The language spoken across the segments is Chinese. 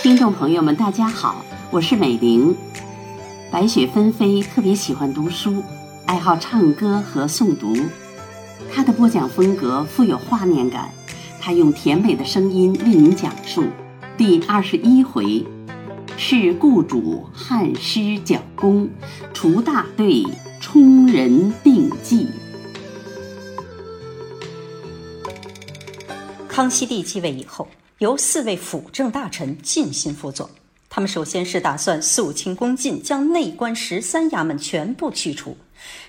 听众朋友们，大家好，我是美玲。白雪纷飞特别喜欢读书，爱好唱歌和诵读。她的播讲风格富有画面感，她用甜美的声音为您讲述。第二十一回是雇主汉诗讲功，除大队充人定计。康熙帝继位以后，由四位辅政大臣尽心辅佐。他们首先是打算肃清宫禁，将内官十三衙门全部去除。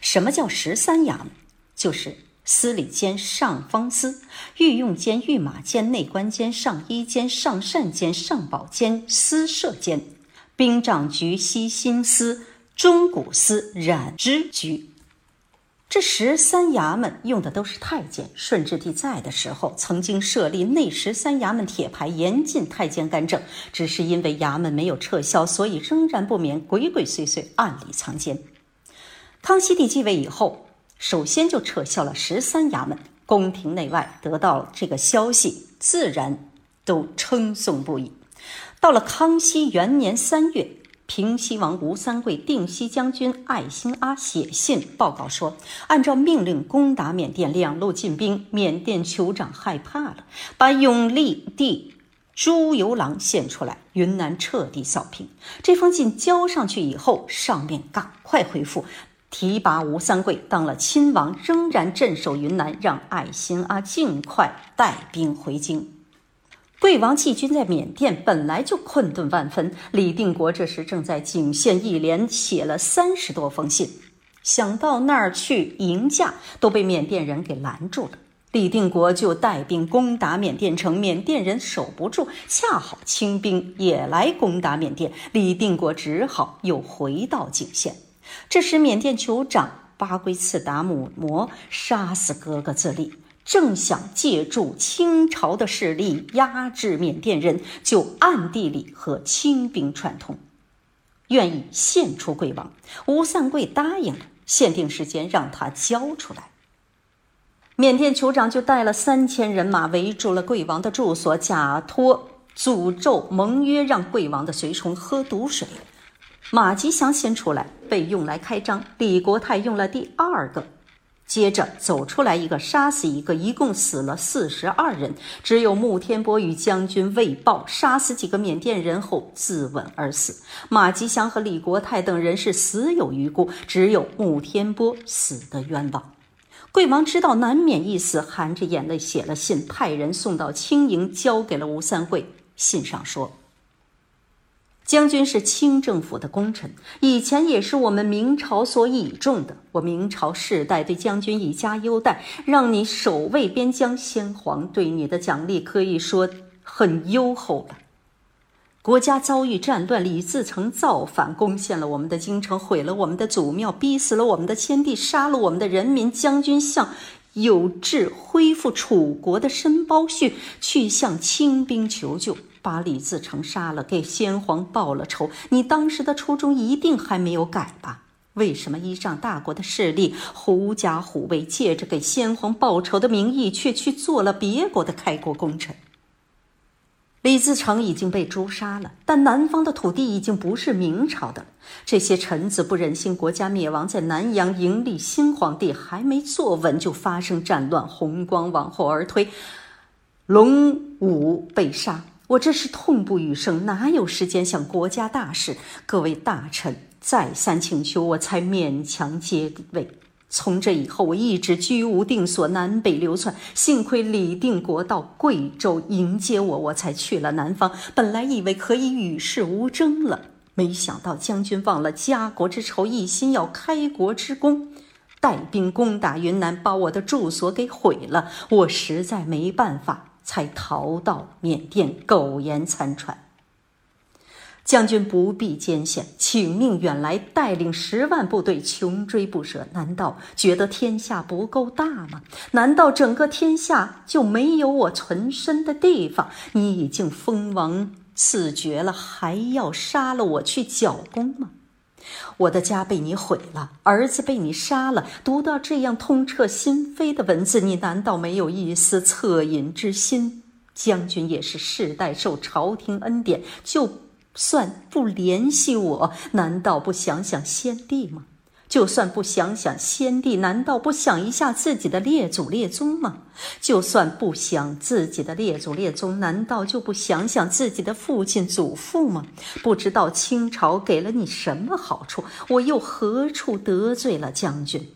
什么叫十三衙门？就是司礼监、上方司、御用监、御马监、内官监、上衣监、上膳监、上宝监、司设监、兵长局、西兴司、中古司、染织局。这十三衙门用的都是太监。顺治帝在的时候，曾经设立内十三衙门铁牌，严禁太监干政。只是因为衙门没有撤销，所以仍然不免鬼鬼祟祟、暗里藏奸。康熙帝继位以后，首先就撤销了十三衙门。宫廷内外得到这个消息，自然都称颂不已。到了康熙元年三月。平西王吴三桂、定西将军艾新阿写信报告说，按照命令攻打缅甸，两路进兵，缅甸酋长害怕了，把永历帝朱由榔献出来，云南彻底扫平。这封信交上去以后，上面赶快回复，提拔吴三桂当了亲王，仍然镇守云南，让艾新阿尽快带兵回京。贵王弃军在缅甸，本来就困顿万分。李定国这时正在景县，一连写了三十多封信，想到那儿去迎驾，都被缅甸人给拦住了。李定国就带兵攻打缅甸城，缅甸人守不住，恰好清兵也来攻打缅甸，李定国只好又回到景县。这时，缅甸酋长巴圭次达姆摩杀死哥哥自立。正想借助清朝的势力压制缅甸人，就暗地里和清兵串通，愿意献出贵王。吴三桂答应了，限定时间让他交出来。缅甸酋长就带了三千人马围住了贵王的住所，假托诅咒盟约，让贵王的随从喝毒水。马吉祥先出来，被用来开张；李国泰用了第二个。接着走出来一个，杀死一个，一共死了四十二人。只有穆天波与将军魏豹杀死几个缅甸人后自刎而死。马吉祥和李国泰等人是死有余辜，只有穆天波死得冤枉。贵王知道难免一死，含着眼泪写了信，派人送到清营，交给了吴三桂。信上说。将军是清政府的功臣，以前也是我们明朝所倚重的。我明朝世代对将军以加优待，让你守卫边疆，先皇对你的奖励可以说很优厚了。国家遭遇战乱，李自成造反，攻陷了我们的京城，毁了我们的祖庙，逼死了我们的先帝，杀了我们的人民。将军向有志恢复楚国的申包胥去向清兵求救。把李自成杀了，给先皇报了仇。你当时的初衷一定还没有改吧？为什么依仗大国的势力，狐假虎威，借着给先皇报仇的名义，却去做了别国的开国功臣？李自成已经被诛杀了，但南方的土地已经不是明朝的了。这些臣子不忍心国家灭亡，在南阳迎立新皇帝，还没坐稳就发生战乱，红光往后而推，龙武被杀。我这是痛不欲生，哪有时间想国家大事？各位大臣再三请求，我才勉强接位。从这以后，我一直居无定所，南北流窜。幸亏李定国到贵州迎接我，我才去了南方。本来以为可以与世无争了，没想到将军忘了家国之仇，一心要开国之功，带兵攻打云南，把我的住所给毁了。我实在没办法。才逃到缅甸，苟延残喘。将军不必艰险，请命远来，带领十万部队穷追不舍。难道觉得天下不够大吗？难道整个天下就没有我存身的地方？你已经封王赐爵了，还要杀了我去剿功吗？我的家被你毁了，儿子被你杀了。读到这样痛彻心扉的文字，你难道没有一丝恻隐之心？将军也是世代受朝廷恩典，就算不联系我，难道不想想先帝吗？就算不想想先帝，难道不想一下自己的列祖列宗吗？就算不想自己的列祖列宗，难道就不想想自己的父亲祖父吗？不知道清朝给了你什么好处，我又何处得罪了将军？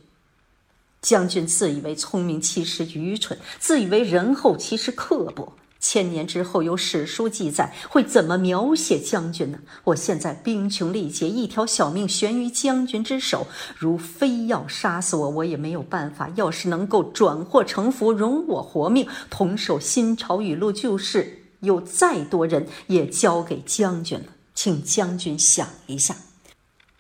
将军自以为聪明，其实愚蠢；自以为仁厚，其实刻薄。千年之后有史书记载，会怎么描写将军呢？我现在兵穷力竭，一条小命悬于将军之手，如非要杀死我，我也没有办法。要是能够转祸成福，容我活命，同守新朝雨露，就是有再多人也交给将军了。请将军想一下，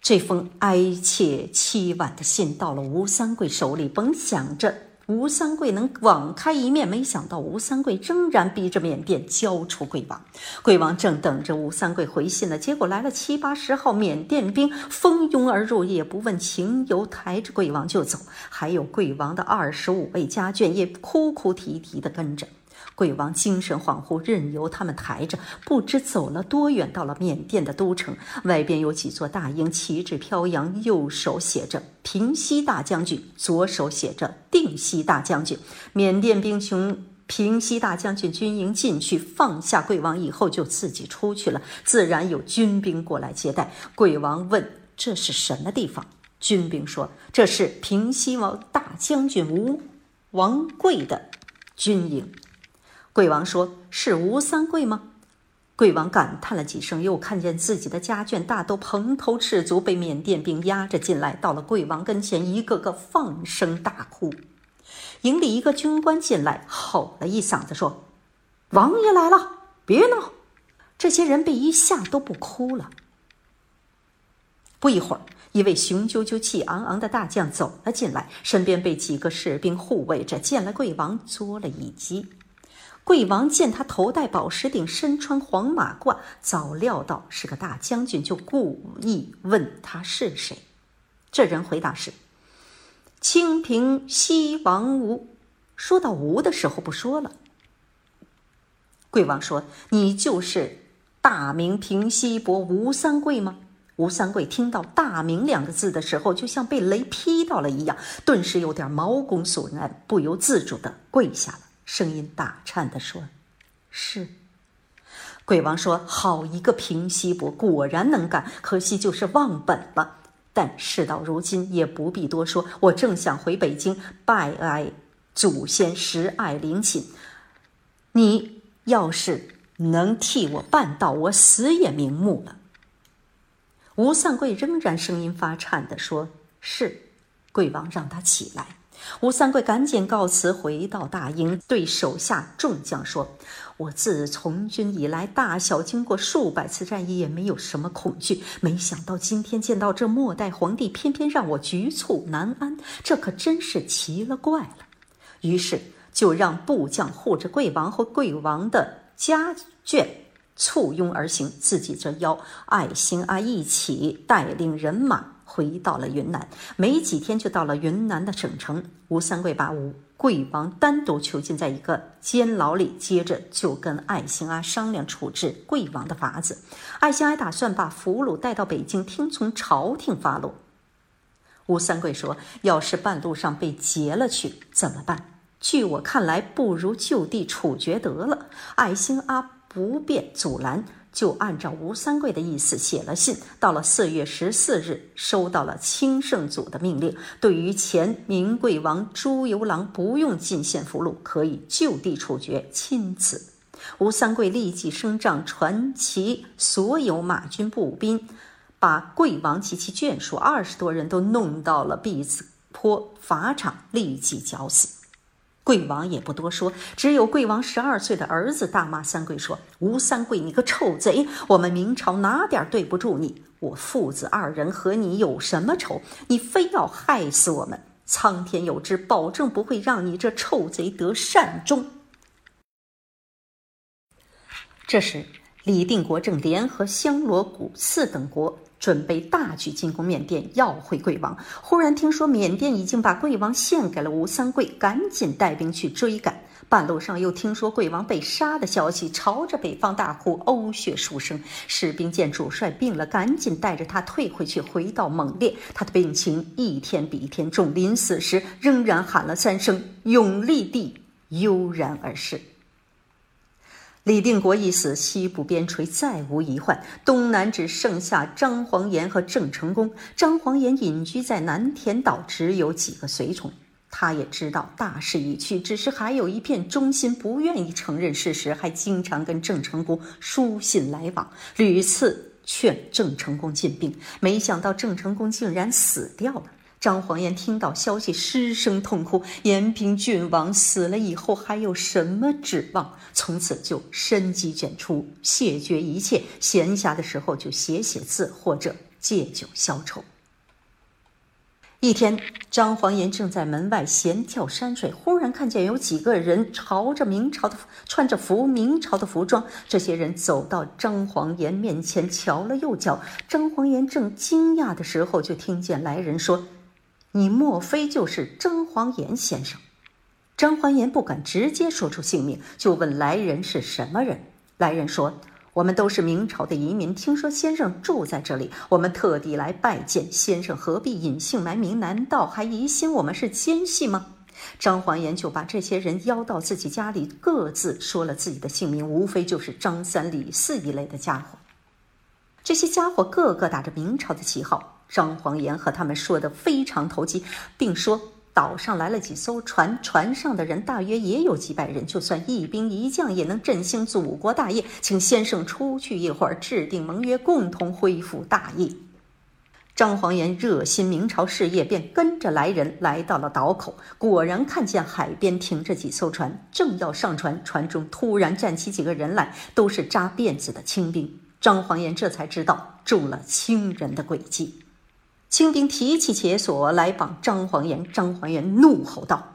这封哀切凄婉的信到了吴三桂手里，甭想着。吴三桂能网开一面，没想到吴三桂仍然逼着缅甸交出桂王。桂王正等着吴三桂回信呢，结果来了七八十号缅甸兵，蜂拥而入，也不问情由，抬着桂王就走。还有桂王的二十五位家眷也哭哭啼啼的跟着。贵王精神恍惚，任由他们抬着，不知走了多远，到了缅甸的都城。外边有几座大营，旗帜飘扬，右手写着“平西大将军”，左手写着“定西大将军”。缅甸兵从平西大将军军营进去，放下贵王以后，就自己出去了。自然有军兵过来接待。贵王问：“这是什么地方？”军兵说：“这是平西王大将军吴王贵的军营。”贵王说：“是吴三桂吗？”贵王感叹了几声，又看见自己的家眷大都蓬头赤足，被缅甸兵压着进来，到了贵王跟前，一个个放声大哭。营里一个军官进来，吼了一嗓子说：“王爷来了，别闹！”这些人被一吓，都不哭了。不一会儿，一位雄赳赳、气昂昂的大将走了进来，身边被几个士兵护卫着，见了贵王，作了一击。贵王见他头戴宝石顶，身穿黄马褂，早料到是个大将军，就故意问他是谁。这人回答是：“清平西王吴。”说到吴的时候，不说了。贵王说：“你就是大明平西伯吴三桂吗？”吴三桂听到“大明”两个字的时候，就像被雷劈到了一样，顿时有点毛骨悚然，不由自主的跪下了。声音打颤的说：“是。”鬼王说：“好一个平西伯，果然能干，可惜就是忘本了。但事到如今，也不必多说。我正想回北京拜哀祖先，十爱灵寝。你要是能替我办到，我死也瞑目了。”吴三桂仍然声音发颤的说：“是。”贵王让他起来。吴三桂赶紧告辞，回到大营，对手下众将说：“我自从军以来，大小经过数百次战役，也没有什么恐惧。没想到今天见到这末代皇帝，偏偏让我局促难安，这可真是奇了怪了。”于是就让部将护着贵王和贵王的家眷簇拥而行，自己则邀爱新阿一起带领人马。回到了云南，没几天就到了云南的省城。吴三桂把吴贵王单独囚禁在一个监牢里，接着就跟爱新阿商量处置贵王的法子。爱新阿打算把俘虏带到北京，听从朝廷发落。吴三桂说：“要是半路上被劫了去怎么办？据我看来，不如就地处决得了。”爱新阿不便阻拦。就按照吴三桂的意思写了信，到了四月十四日，收到了清圣祖的命令，对于前明贵王朱由榔不用进献俘虏，可以就地处决。钦此。吴三桂立即升帐，传其所有马军步兵，把贵王及其眷属二十多人都弄到了毕子坡法场，立即绞死。贵王也不多说，只有贵王十二岁的儿子大骂三桂说：“吴三桂，你个臭贼！我们明朝哪点对不住你？我父子二人和你有什么仇？你非要害死我们？苍天有知，保证不会让你这臭贼得善终。”这时，李定国正联合香罗古四等国。准备大举进攻缅甸，要回贵王。忽然听说缅甸已经把贵王献给了吴三桂，赶紧带兵去追赶。半路上又听说贵王被杀的消息，朝着北方大哭，呕血数声。士兵见主帅病了，赶紧带着他退回去，回到猛烈。他的病情一天比一天重，临死时仍然喊了三声“永历帝”，悠然而逝。李定国一死，西部边陲再无遗患，东南只剩下张煌言和郑成功。张煌言隐居在南田岛，只有几个随从。他也知道大势已去，只是还有一片忠心，不愿意承认事实，还经常跟郑成功书信来往，屡次劝郑成功进兵。没想到郑成功竟然死掉了。张煌言听到消息，失声痛哭。延平郡王死了以后，还有什么指望？从此就深机卷出，谢绝一切，闲暇的时候就写写字，或者借酒消愁。一天，张黄岩正在门外闲眺山水，忽然看见有几个人朝着明朝的穿着服明朝的服装。这些人走到张黄岩面前，瞧了又瞧。张黄岩正惊讶的时候，就听见来人说：“你莫非就是张煌言先生？”张煌言不敢直接说出姓名，就问来人是什么人。来人说。我们都是明朝的移民，听说先生住在这里，我们特地来拜见先生。何必隐姓埋名？难道还疑心我们是奸细吗？张焕言就把这些人邀到自己家里，各自说了自己的姓名，无非就是张三李四一类的家伙。这些家伙个个打着明朝的旗号，张煌言和他们说的非常投机，并说。岛上来了几艘船，船上的人大约也有几百人，就算一兵一将也能振兴祖国大业。请先生出去一会儿，制定盟约，共同恢复大业。张煌言热心明朝事业，便跟着来人来到了岛口，果然看见海边停着几艘船，正要上船，船中突然站起几个人来，都是扎辫子的清兵。张煌言这才知道中了清人的诡计。清兵提起铁索来绑张煌言，张煌言怒吼道：“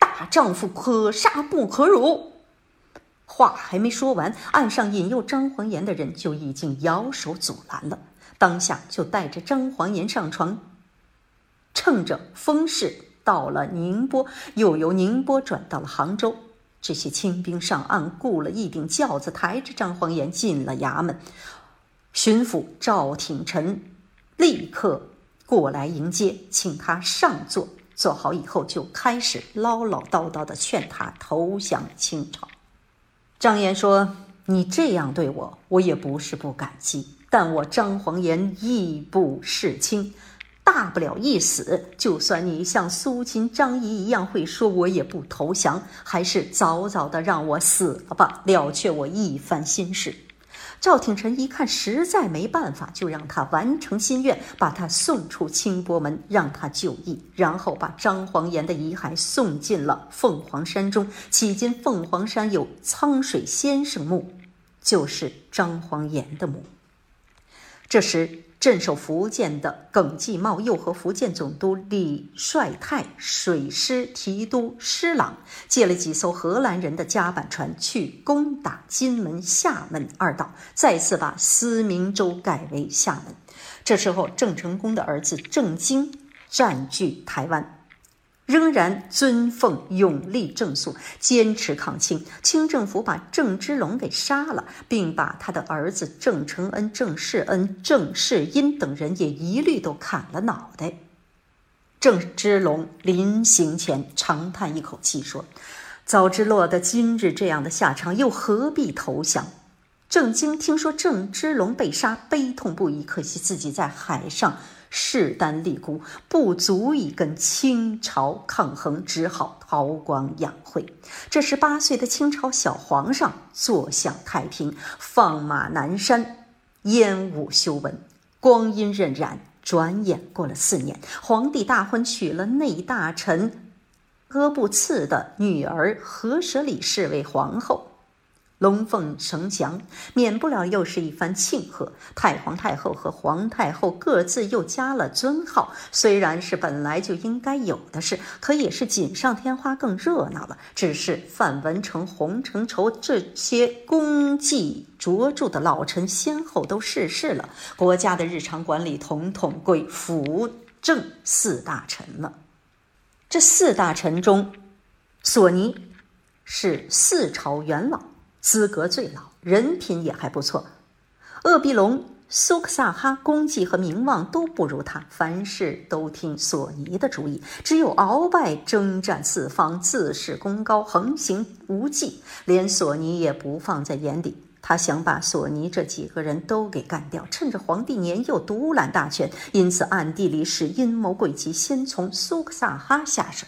大丈夫可杀不可辱！”话还没说完，岸上引诱张煌言的人就已经摇手阻拦了，当下就带着张煌言上船，乘着风势到了宁波，又由宁波转到了杭州。这些清兵上岸，雇了一顶轿子，抬着张煌言进了衙门。巡抚赵挺臣立刻。过来迎接，请他上座。坐好以后，就开始唠唠叨叨的劝他投降清朝。张言说：“你这样对我，我也不是不感激，但我张煌言义不视亲，大不了一死。就算你像苏秦、张仪一样会说，我也不投降。还是早早的让我死了吧，了却我一番心事。”赵挺臣一看实在没办法，就让他完成心愿，把他送出清波门，让他就义，然后把张黄岩的遗骸送进了凤凰山中。迄今凤凰山有苍水先生墓，就是张黄岩的墓。这时。镇守福建的耿继茂又和福建总督李帅泰水师提督施琅借了几艘荷兰人的甲板船去攻打金门、厦门二岛，再次把思明州改为厦门。这时候，郑成功的儿子郑经占据台湾。仍然尊奉永历正肃，坚持抗清。清政府把郑芝龙给杀了，并把他的儿子郑承恩、郑世恩、郑世英等人也一律都砍了脑袋。郑芝龙临行前长叹一口气说：“早知落得今日这样的下场，又何必投降？”郑经听说郑芝龙被杀，悲痛不已。可惜自己在海上。势单力孤，不足以跟清朝抗衡，只好韬光养晦。这时，八岁的清朝小皇上坐享太平，放马南山，烟雾修文。光阴荏苒，转眼过了四年，皇帝大婚，娶了内大臣阿布次的女儿何舍里氏为皇后。龙凤呈祥，免不了又是一番庆贺。太皇太后和皇太后各自又加了尊号，虽然是本来就应该有的事，可也是锦上添花，更热闹了。只是范文成、洪承畴这些功绩卓著的老臣先后都逝世了，国家的日常管理统统归辅政四大臣了。这四大臣中，索尼是四朝元老。资格最老，人品也还不错。鄂必龙、苏克萨哈功绩和名望都不如他，凡事都听索尼的主意。只有鳌拜征战四方，自恃功高，横行无忌，连索尼也不放在眼里。他想把索尼这几个人都给干掉，趁着皇帝年幼独揽大权，因此暗地里使阴谋诡计，先从苏克萨哈下手。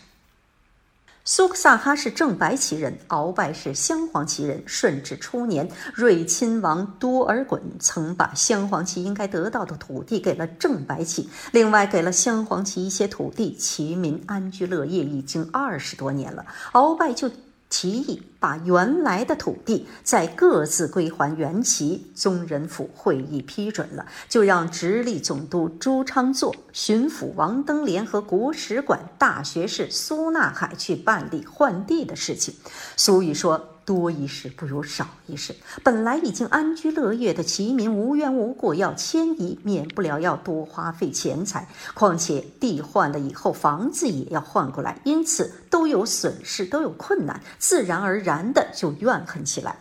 苏克萨哈是正白旗人，鳌拜是镶黄旗人。顺治初年，睿亲王多尔衮曾把镶黄旗应该得到的土地给了正白旗，另外给了镶黄旗一些土地，其民安居乐业已经二十多年了。鳌拜就。提议把原来的土地再各自归还原旗，宗人府会议批准了，就让直隶总督朱昌作、巡抚王登联和国史馆大学士苏纳海去办理换地的事情。俗语说。多一事不如少一事。本来已经安居乐业的齐民无缘无故要迁移，免不了要多花费钱财。况且地换了以后，房子也要换过来，因此都有损失，都有困难，自然而然的就怨恨起来。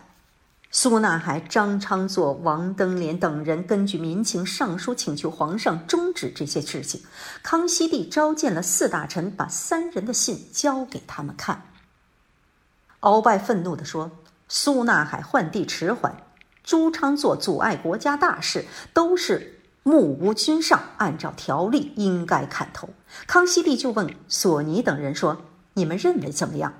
苏纳海、张昌作、王登联等人根据民情上书请求皇上终止这些事情。康熙帝召见了四大臣，把三人的信交给他们看。鳌拜愤怒地说：“苏纳海换地迟缓，朱昌做阻碍国家大事，都是目无君上。按照条例，应该砍头。”康熙帝就问索尼等人说：“你们认为怎么样？”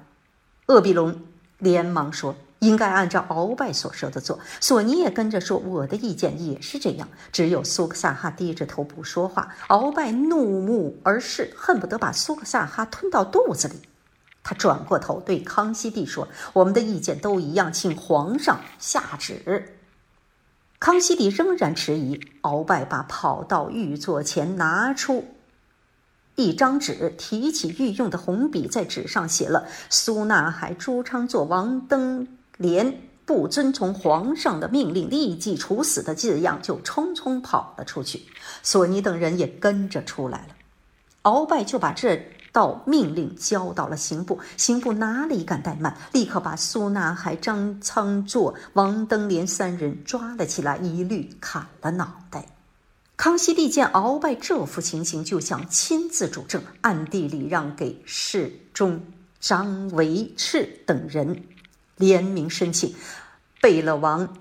鄂必龙连忙说：“应该按照鳌拜所说的做。”索尼也跟着说：“我的意见也是这样。”只有苏克萨哈低着头不说话。鳌拜怒目而视，恨不得把苏克萨哈吞到肚子里。他转过头对康熙帝说：“我们的意见都一样，请皇上下旨。”康熙帝仍然迟疑。鳌拜把跑到御座前，拿出一张纸，提起御用的红笔，在纸上写了“苏纳海、朱昌作、王登联不遵从皇上的命令，立即处死”的字样，就匆匆跑了出去。索尼等人也跟着出来了。鳌拜就把这。到命令交到了刑部，刑部哪里敢怠慢，立刻把苏纳海、张昌作、王登联三人抓了起来，一律砍了脑袋。康熙帝见鳌拜这副情形，就想亲自主政，暗地里让给侍中张维赤等人联名申请，贝勒王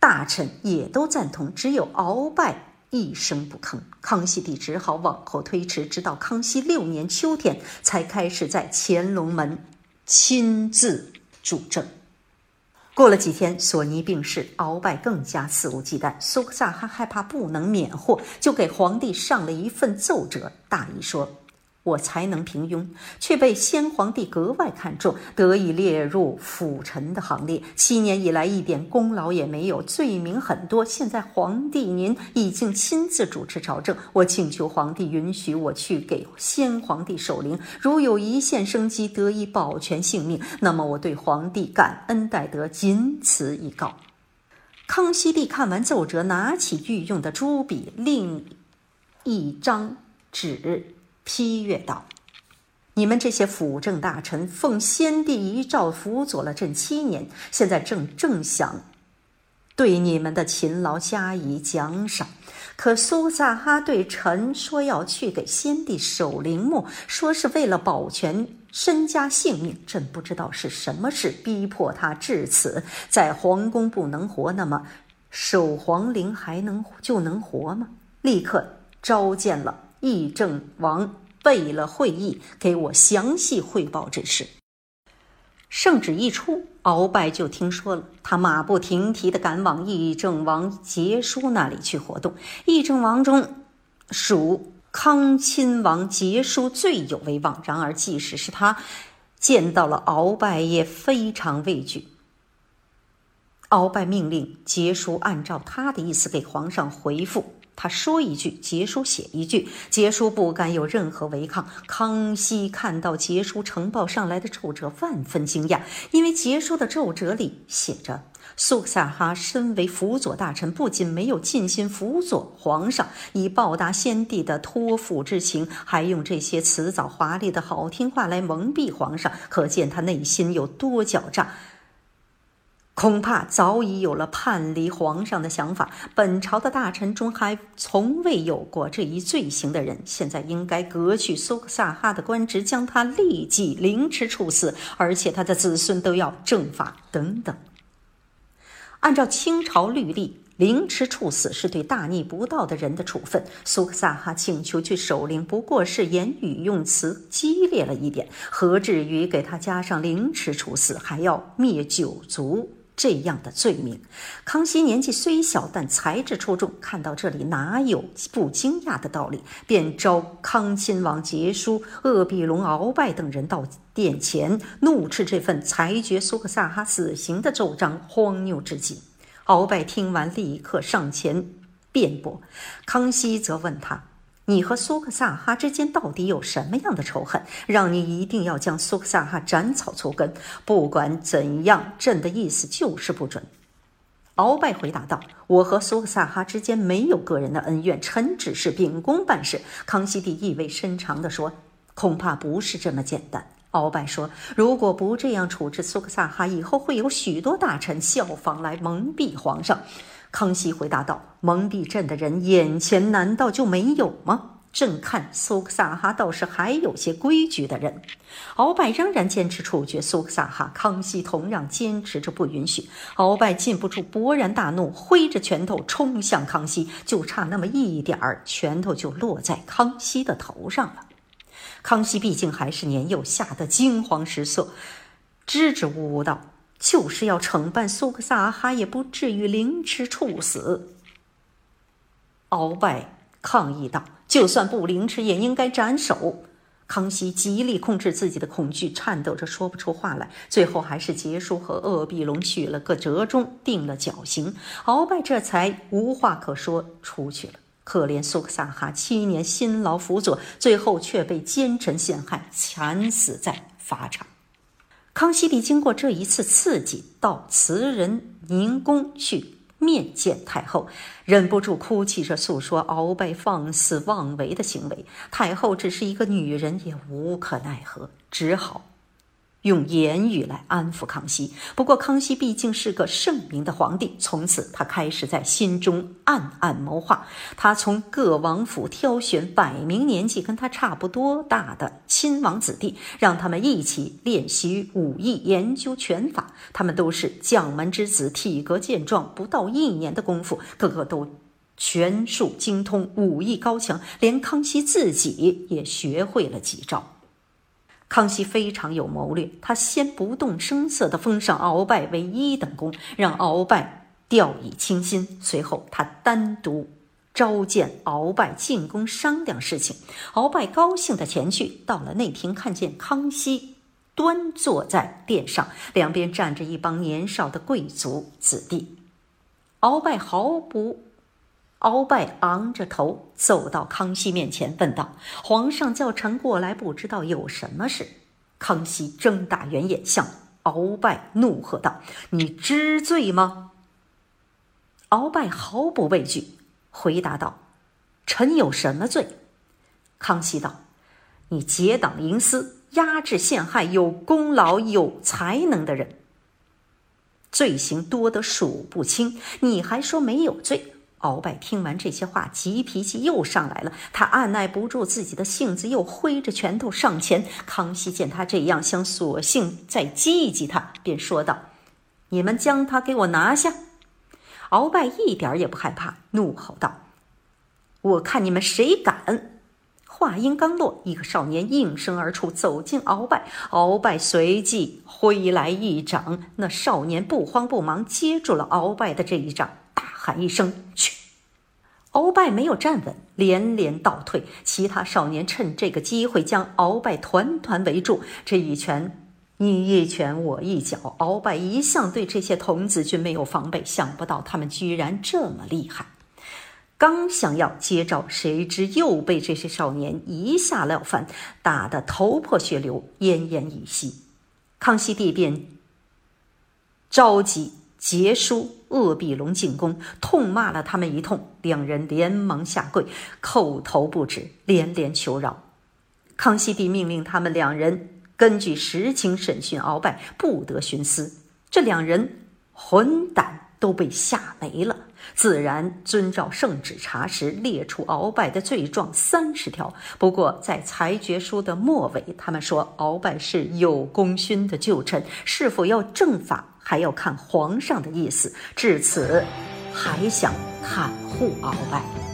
大臣也都赞同，只有鳌拜。一声不吭，康熙帝只好往后推迟，直到康熙六年秋天才开始在乾隆门亲自主政。过了几天，索尼病逝，鳌拜更加肆无忌惮。苏克萨哈害怕不能免祸，就给皇帝上了一份奏折，大意说。我才能平庸，却被先皇帝格外看重，得以列入辅臣的行列。七年以来一点功劳也没有，罪名很多。现在皇帝您已经亲自主持朝政，我请求皇帝允许我去给先皇帝守灵。如有一线生机，得以保全性命，那么我对皇帝感恩戴德，仅此一告。康熙帝看完奏折，拿起御用的朱笔，另一张纸。批阅道：“你们这些辅政大臣，奉先帝遗诏辅佐了朕七年，现在正正想对你们的勤劳加以奖赏。可苏萨哈对臣说要去给先帝守陵墓，说是为了保全身家性命。朕不知道是什么事逼迫他至此，在皇宫不能活，那么守皇陵还能就能活吗？立刻召见了。”议政王备了会议，给我详细汇报这事。圣旨一出，鳌拜就听说了，他马不停蹄地赶往议政王杰叔那里去活动。议政王中，属康亲王杰叔最有威望。然而，即使是他见到了鳌拜，也非常畏惧。鳌拜命令杰书按照他的意思给皇上回复。他说一句，杰书写一句，杰书不敢有任何违抗。康熙看到杰书呈报上来的奏折，万分惊讶，因为杰书的奏折里写着：苏克萨哈身为辅佐大臣，不仅没有尽心辅佐皇上，以报答先帝的托付之情，还用这些辞藻华丽的好听话来蒙蔽皇上，可见他内心有多狡诈。恐怕早已有了叛离皇上的想法。本朝的大臣中还从未有过这一罪行的人，现在应该革去苏克萨哈的官职，将他立即凌迟处死，而且他的子孙都要正法等等。按照清朝律例，凌迟处死是对大逆不道的人的处分。苏克萨哈请求去守灵，不过是言语用词激烈了一点，何至于给他加上凌迟处死，还要灭九族？这样的罪名，康熙年纪虽小，但才智出众。看到这里，哪有不惊讶的道理？便召康亲王杰书、鄂必龙、鳌拜等人到殿前，怒斥这份裁决苏克萨哈死刑的奏章荒谬至极。鳌拜听完，立刻上前辩驳。康熙则问他。你和苏克萨哈之间到底有什么样的仇恨，让你一定要将苏克萨哈斩草除根？不管怎样，朕的意思就是不准。鳌拜回答道：“我和苏克萨哈之间没有个人的恩怨，臣只是秉公办事。”康熙帝意味深长地说：“恐怕不是这么简单。”鳌拜说：“如果不这样处置苏克萨哈，以后会有许多大臣效仿来蒙蔽皇上。”康熙回答道：“蒙蔽朕的人，眼前难道就没有吗？朕看苏克萨哈倒是还有些规矩的人。”鳌拜仍然坚持处决苏克萨哈，康熙同样坚持着不允许。鳌拜禁不住勃然大怒，挥着拳头冲向康熙，就差那么一点儿，拳头就落在康熙的头上了。康熙毕竟还是年幼，吓得惊慌失色，支支吾吾道。就是要惩办苏克萨哈，也不至于凌迟处死。鳌拜抗议道：“就算不凌迟，也应该斩首。”康熙极力控制自己的恐惧，颤抖着说不出话来。最后还是结束和鄂必龙取了个折中，定了绞刑。鳌拜这才无话可说，出去了。可怜苏克萨哈七年辛劳辅佐，最后却被奸臣陷害，惨死在法场。康熙帝经过这一次刺激，到慈仁宁宫去面见太后，忍不住哭泣着诉说鳌拜放肆妄为的行为。太后只是一个女人，也无可奈何，只好。用言语来安抚康熙。不过，康熙毕竟是个圣明的皇帝，从此他开始在心中暗暗谋划。他从各王府挑选百名年纪跟他差不多大的亲王子弟，让他们一起练习武艺，研究拳法。他们都是将门之子，体格健壮，不到一年的功夫，个个都拳术精通，武艺高强，连康熙自己也学会了几招。康熙非常有谋略，他先不动声色地封上鳌拜为一等功，让鳌拜掉以轻心。随后，他单独召见鳌拜进宫商量事情。鳌拜高兴地前去，到了内廷，看见康熙端坐在殿上，两边站着一帮年少的贵族子弟。鳌拜毫不。鳌拜昂着头走到康熙面前，问道：“皇上叫臣过来，不知道有什么事？”康熙睁大圆眼，向鳌拜怒喝道：“你知罪吗？”鳌拜毫不畏惧，回答道：“臣有什么罪？”康熙道：“你结党营私，压制陷害有功劳、有才能的人，罪行多得数不清，你还说没有罪？”鳌拜听完这些话，急脾气又上来了。他按耐不住自己的性子，又挥着拳头上前。康熙见他这样，想索性再激一激他，便说道：“你们将他给我拿下！”鳌拜一点也不害怕，怒吼道：“我看你们谁敢！”话音刚落，一个少年应声而出，走进鳌拜。鳌拜随即挥来一掌，那少年不慌不忙接住了鳌拜的这一掌。喊一声“去”，鳌拜没有站稳，连连倒退。其他少年趁这个机会将鳌拜团团围住。这一拳你一拳我一脚，鳌拜一向对这些童子军没有防备，想不到他们居然这么厉害。刚想要接招，谁知又被这些少年一下撂翻，打得头破血流，奄奄一息。康熙帝便召集结书鄂必龙进宫，痛骂了他们一通，两人连忙下跪，叩头不止，连连求饶。康熙帝命令他们两人。根据实情审讯鳌拜，不得徇私。这两人混胆都被吓没了，自然遵照圣旨查实，列出鳌拜的罪状三十条。不过在裁决书的末尾，他们说鳌拜是有功勋的旧臣，是否要正法，还要看皇上的意思。至此，还想袒护鳌拜。